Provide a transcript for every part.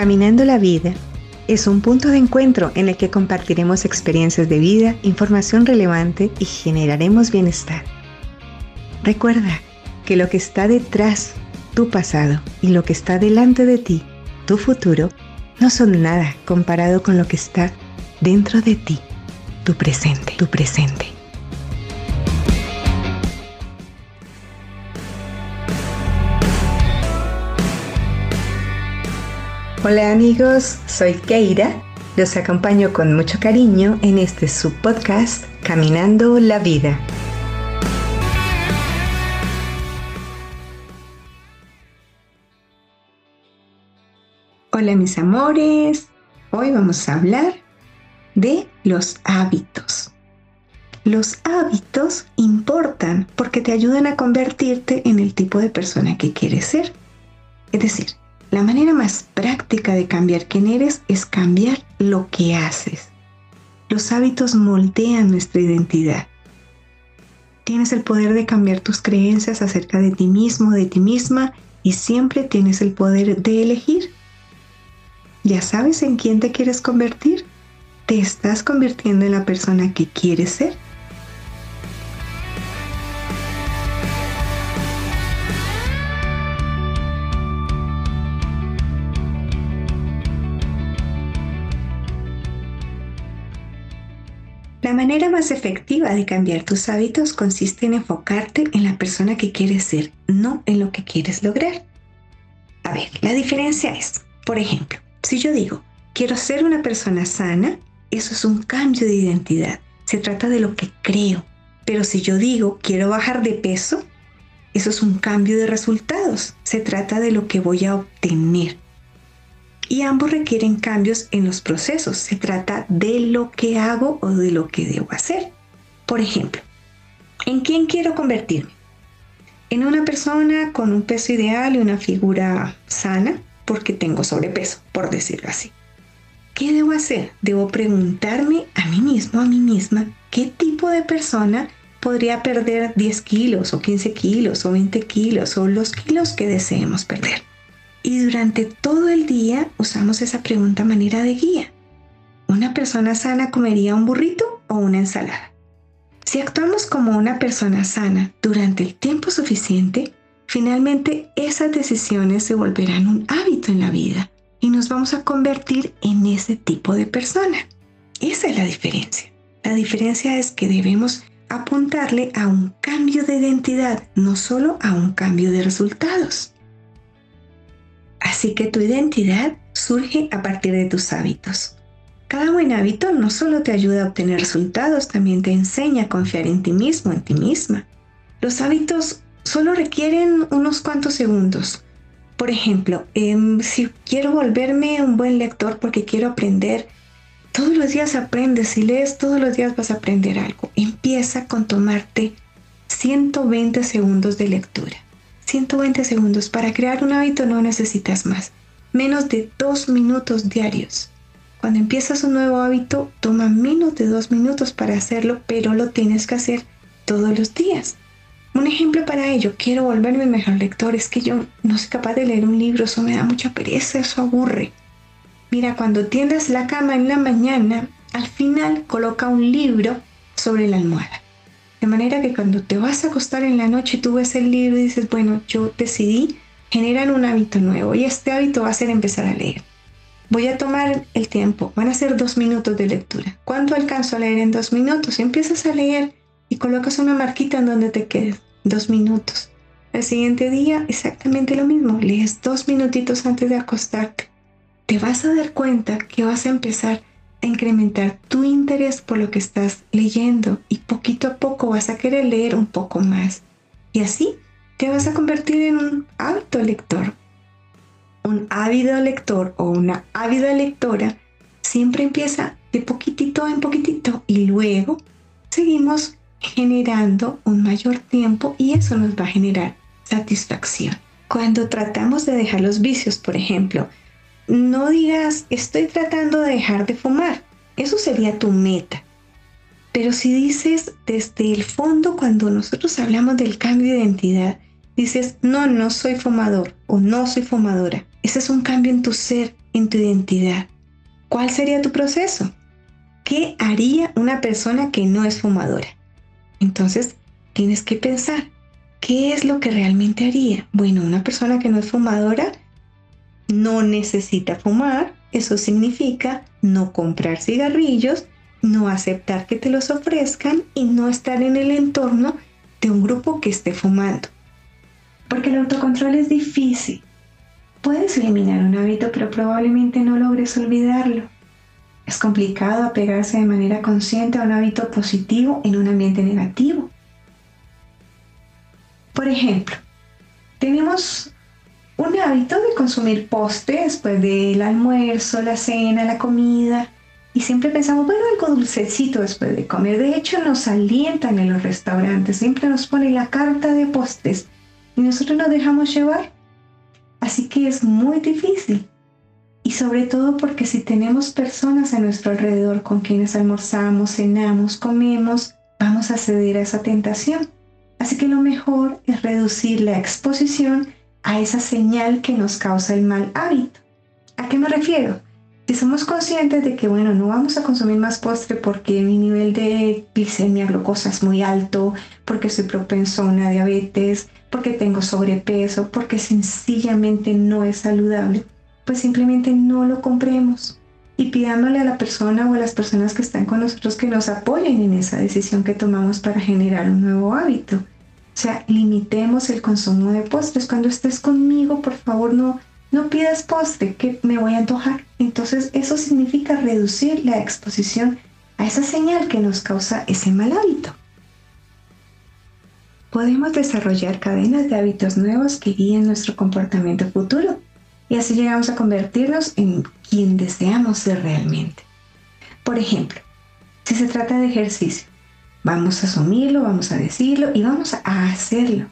Caminando la vida es un punto de encuentro en el que compartiremos experiencias de vida, información relevante y generaremos bienestar. Recuerda que lo que está detrás, tu pasado, y lo que está delante de ti, tu futuro, no son nada comparado con lo que está dentro de ti, tu presente, tu presente. Hola amigos, soy Keira. Los acompaño con mucho cariño en este subpodcast Caminando la Vida. Hola mis amores, hoy vamos a hablar de los hábitos. Los hábitos importan porque te ayudan a convertirte en el tipo de persona que quieres ser. Es decir, la manera más práctica de cambiar quién eres es cambiar lo que haces. Los hábitos moldean nuestra identidad. Tienes el poder de cambiar tus creencias acerca de ti mismo, de ti misma, y siempre tienes el poder de elegir. ¿Ya sabes en quién te quieres convertir? ¿Te estás convirtiendo en la persona que quieres ser? La manera más efectiva de cambiar tus hábitos consiste en enfocarte en la persona que quieres ser, no en lo que quieres lograr. A ver, la diferencia es, por ejemplo, si yo digo, quiero ser una persona sana, eso es un cambio de identidad. Se trata de lo que creo. Pero si yo digo, quiero bajar de peso, eso es un cambio de resultados. Se trata de lo que voy a obtener y ambos requieren cambios en los procesos. Se trata de lo que hago o de lo que debo hacer. Por ejemplo, ¿en quién quiero convertirme? En una persona con un peso ideal y una figura sana, porque tengo sobrepeso, por decirlo así. ¿Qué debo hacer? Debo preguntarme a mí mismo, a mí misma, ¿qué tipo de persona podría perder 10 kilos o 15 kilos o 20 kilos o los kilos que deseemos perder? Y durante todo el día usamos esa pregunta manera de guía. ¿Una persona sana comería un burrito o una ensalada? Si actuamos como una persona sana durante el tiempo suficiente, finalmente esas decisiones se volverán un hábito en la vida y nos vamos a convertir en ese tipo de persona. Esa es la diferencia. La diferencia es que debemos apuntarle a un cambio de identidad, no solo a un cambio de resultados. Así que tu identidad surge a partir de tus hábitos. Cada buen hábito no solo te ayuda a obtener resultados, también te enseña a confiar en ti mismo, en ti misma. Los hábitos solo requieren unos cuantos segundos. Por ejemplo, em, si quiero volverme un buen lector porque quiero aprender, todos los días aprendes, si lees todos los días vas a aprender algo. Empieza con tomarte 120 segundos de lectura. 120 segundos. Para crear un hábito no necesitas más. Menos de dos minutos diarios. Cuando empiezas un nuevo hábito, toma menos de dos minutos para hacerlo, pero lo tienes que hacer todos los días. Un ejemplo para ello, quiero volverme mejor lector, es que yo no soy capaz de leer un libro, eso me da mucha pereza, eso aburre. Mira, cuando tiendas la cama en la mañana, al final coloca un libro sobre la almohada. De manera que cuando te vas a acostar en la noche tú ves el libro y dices, bueno, yo decidí generar un hábito nuevo y este hábito va a ser empezar a leer. Voy a tomar el tiempo, van a ser dos minutos de lectura. ¿Cuánto alcanzo a leer en dos minutos? empiezas a leer y colocas una marquita en donde te quedes, dos minutos. El siguiente día exactamente lo mismo, lees dos minutitos antes de acostarte. Te vas a dar cuenta que vas a empezar incrementar tu interés por lo que estás leyendo y poquito a poco vas a querer leer un poco más. Y así te vas a convertir en un hábito lector. Un ávido lector o una ávida lectora siempre empieza de poquitito en poquitito y luego seguimos generando un mayor tiempo y eso nos va a generar satisfacción. Cuando tratamos de dejar los vicios, por ejemplo, no digas, estoy tratando de dejar de fumar. Eso sería tu meta. Pero si dices desde el fondo, cuando nosotros hablamos del cambio de identidad, dices, no, no soy fumador o no soy fumadora. Ese es un cambio en tu ser en tu identidad. ¿Cuál sería tu proceso? ¿Qué haría una persona que no es fumadora? Entonces, tienes que pensar, ¿qué es lo que realmente haría? Bueno, una persona que no es fumadora no necesita fumar, eso significa no comprar cigarrillos, no aceptar que te los ofrezcan y no estar en el entorno de un grupo que esté fumando. Porque el autocontrol es difícil. Puedes eliminar un hábito, pero probablemente no logres olvidarlo. Es complicado apegarse de manera consciente a un hábito positivo en un ambiente negativo. Por ejemplo, tenemos un hábito de consumir postre después del almuerzo, la cena, la comida. Y siempre pensamos, bueno, algo dulcecito después de comer. De hecho, nos alientan en los restaurantes, siempre nos ponen la carta de postres y nosotros nos dejamos llevar. Así que es muy difícil. Y sobre todo porque si tenemos personas a nuestro alrededor con quienes almorzamos, cenamos, comemos, vamos a ceder a esa tentación. Así que lo mejor es reducir la exposición a esa señal que nos causa el mal hábito. ¿A qué me refiero? Si somos conscientes de que, bueno, no vamos a consumir más postre porque mi nivel de glicemia, glucosa es muy alto, porque soy propenso a una diabetes, porque tengo sobrepeso, porque sencillamente no es saludable, pues simplemente no lo compremos y pidándole a la persona o a las personas que están con nosotros que nos apoyen en esa decisión que tomamos para generar un nuevo hábito. O sea, limitemos el consumo de postres. Cuando estés conmigo, por favor, no, no pidas postre, que me voy a antojar. Entonces, eso significa reducir la exposición a esa señal que nos causa ese mal hábito. Podemos desarrollar cadenas de hábitos nuevos que guíen nuestro comportamiento futuro y así llegamos a convertirnos en quien deseamos ser realmente. Por ejemplo, si se trata de ejercicio, vamos a asumirlo, vamos a decirlo y vamos a hacerlo.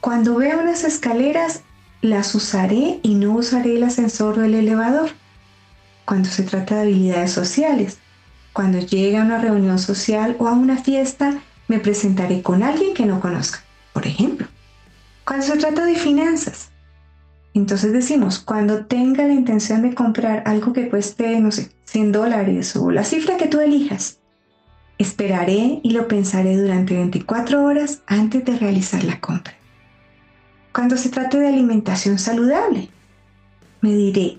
Cuando vea unas escaleras, las usaré y no usaré el ascensor o el elevador. Cuando se trata de habilidades sociales, cuando llegue a una reunión social o a una fiesta, me presentaré con alguien que no conozca, por ejemplo. Cuando se trata de finanzas, entonces decimos, cuando tenga la intención de comprar algo que cueste, no sé, 100 dólares o la cifra que tú elijas, esperaré y lo pensaré durante 24 horas antes de realizar la compra. Cuando se trate de alimentación saludable, me diré,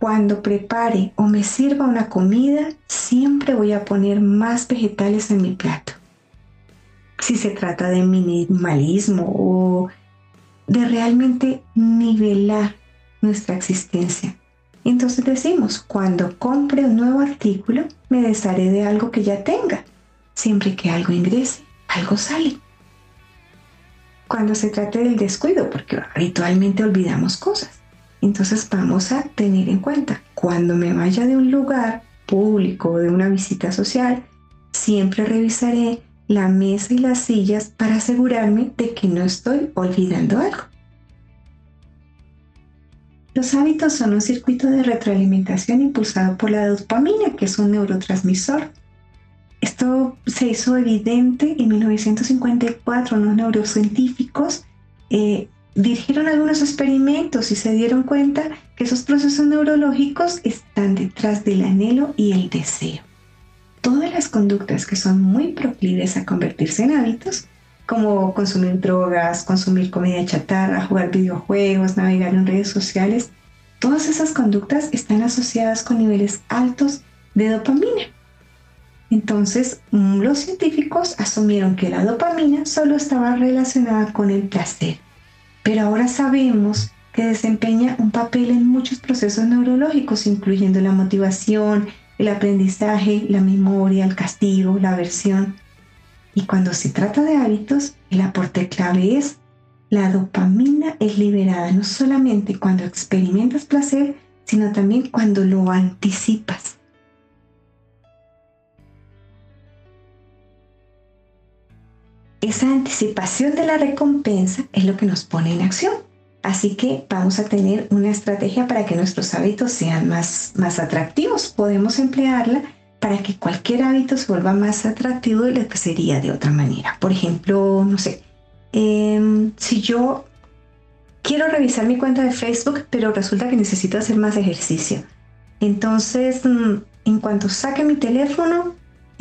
cuando prepare o me sirva una comida, siempre voy a poner más vegetales en mi plato. Si se trata de minimalismo o de realmente nivelar nuestra existencia. Entonces decimos, cuando compre un nuevo artículo, me desharé de algo que ya tenga. Siempre que algo ingrese, algo sale. Cuando se trate del descuido, porque habitualmente olvidamos cosas. Entonces vamos a tener en cuenta, cuando me vaya de un lugar público o de una visita social, siempre revisaré la mesa y las sillas para asegurarme de que no estoy olvidando algo. Los hábitos son un circuito de retroalimentación impulsado por la dopamina, que es un neurotransmisor. Esto se hizo evidente en 1954. Unos neurocientíficos eh, dirigieron algunos experimentos y se dieron cuenta que esos procesos neurológicos están detrás del anhelo y el deseo todas las conductas que son muy proclives a convertirse en hábitos, como consumir drogas, consumir comida chatarra, jugar videojuegos, navegar en redes sociales, todas esas conductas están asociadas con niveles altos de dopamina. Entonces, mm, los científicos asumieron que la dopamina solo estaba relacionada con el placer, pero ahora sabemos que desempeña un papel en muchos procesos neurológicos, incluyendo la motivación, el aprendizaje, la memoria, el castigo, la aversión. Y cuando se trata de hábitos, el aporte clave es la dopamina es liberada no solamente cuando experimentas placer, sino también cuando lo anticipas. Esa anticipación de la recompensa es lo que nos pone en acción. Así que vamos a tener una estrategia para que nuestros hábitos sean más, más atractivos. Podemos emplearla para que cualquier hábito se vuelva más atractivo de lo que sería de otra manera. Por ejemplo, no sé, em, si yo quiero revisar mi cuenta de Facebook, pero resulta que necesito hacer más ejercicio. Entonces, mm, en cuanto saque mi teléfono,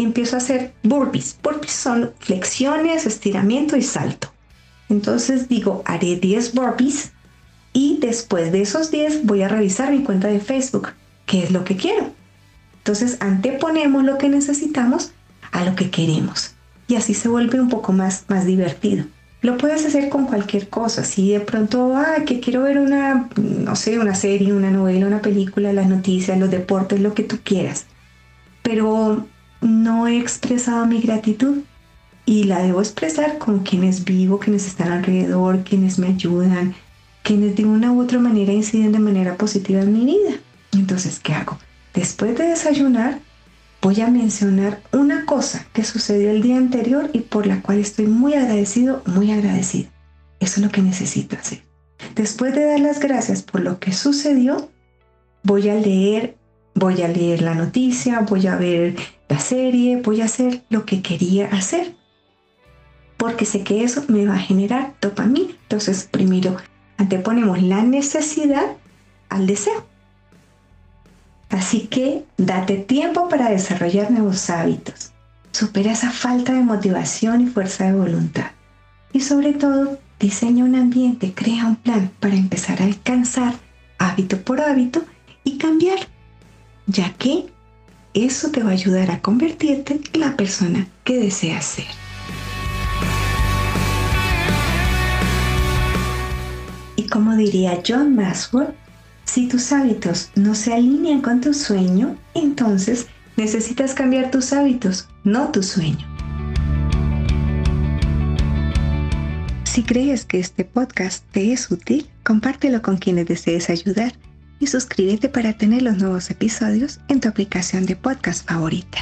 empiezo a hacer burpees. Burpees son flexiones, estiramiento y salto. Entonces digo, haré 10 burpees y después de esos 10 voy a revisar mi cuenta de Facebook, qué es lo que quiero. Entonces anteponemos lo que necesitamos a lo que queremos y así se vuelve un poco más, más divertido. Lo puedes hacer con cualquier cosa. Si de pronto, ah, que quiero ver una, no sé, una serie, una novela, una película, las noticias, los deportes, lo que tú quieras. Pero no he expresado mi gratitud y la debo expresar con quienes vivo, quienes están alrededor, quienes me ayudan, quienes de una u otra manera inciden de manera positiva en mi vida. Entonces, ¿qué hago? Después de desayunar, voy a mencionar una cosa que sucedió el día anterior y por la cual estoy muy agradecido, muy agradecido. Eso es lo que necesito hacer. Después de dar las gracias por lo que sucedió, voy a leer, voy a leer la noticia, voy a ver la serie, voy a hacer lo que quería hacer. Porque sé que eso me va a generar dopamina. Entonces, primero anteponemos la necesidad al deseo. Así que date tiempo para desarrollar nuevos hábitos. Supera esa falta de motivación y fuerza de voluntad. Y sobre todo, diseña un ambiente, crea un plan para empezar a alcanzar hábito por hábito y cambiar, ya que eso te va a ayudar a convertirte en la persona que deseas ser. Y como diría John Maxwell, si tus hábitos no se alinean con tu sueño, entonces necesitas cambiar tus hábitos, no tu sueño. Si crees que este podcast te es útil, compártelo con quienes desees ayudar y suscríbete para tener los nuevos episodios en tu aplicación de podcast favorita.